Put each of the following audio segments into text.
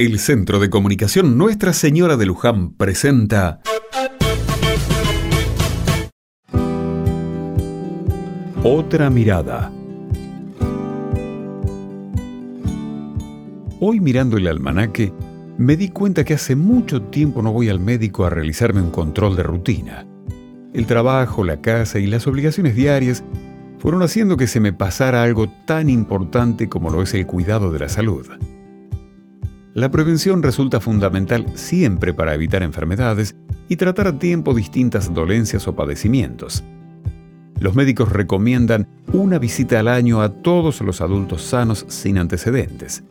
El Centro de Comunicación Nuestra Señora de Luján presenta Otra mirada. Hoy mirando el almanaque, me di cuenta que hace mucho tiempo no voy al médico a realizarme un control de rutina. El trabajo, la casa y las obligaciones diarias fueron haciendo que se me pasara algo tan importante como lo es el cuidado de la salud. La prevención resulta fundamental siempre para evitar enfermedades y tratar a tiempo distintas dolencias o padecimientos. Los médicos recomiendan una visita al año a todos los adultos sanos sin antecedentes.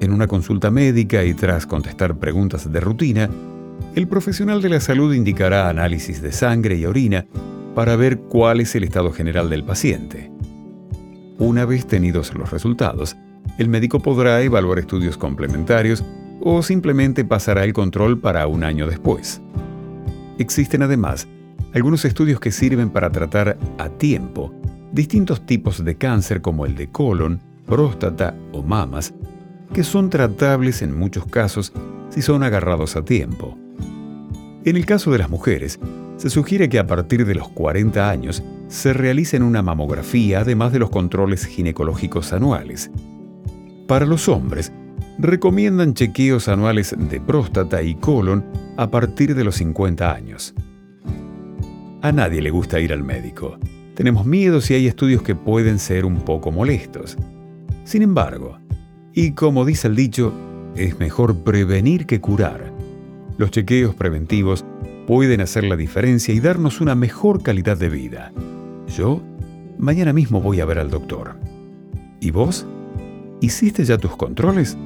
En una consulta médica y tras contestar preguntas de rutina, el profesional de la salud indicará análisis de sangre y orina para ver cuál es el estado general del paciente. Una vez tenidos los resultados, el médico podrá evaluar estudios complementarios o simplemente pasará el control para un año después. Existen además algunos estudios que sirven para tratar a tiempo distintos tipos de cáncer como el de colon, próstata o mamas, que son tratables en muchos casos si son agarrados a tiempo. En el caso de las mujeres, se sugiere que a partir de los 40 años se realicen una mamografía además de los controles ginecológicos anuales, para los hombres, recomiendan chequeos anuales de próstata y colon a partir de los 50 años. A nadie le gusta ir al médico. Tenemos miedo si hay estudios que pueden ser un poco molestos. Sin embargo, y como dice el dicho, es mejor prevenir que curar. Los chequeos preventivos pueden hacer la diferencia y darnos una mejor calidad de vida. Yo, mañana mismo voy a ver al doctor. ¿Y vos? ¿Hiciste ya tus controles?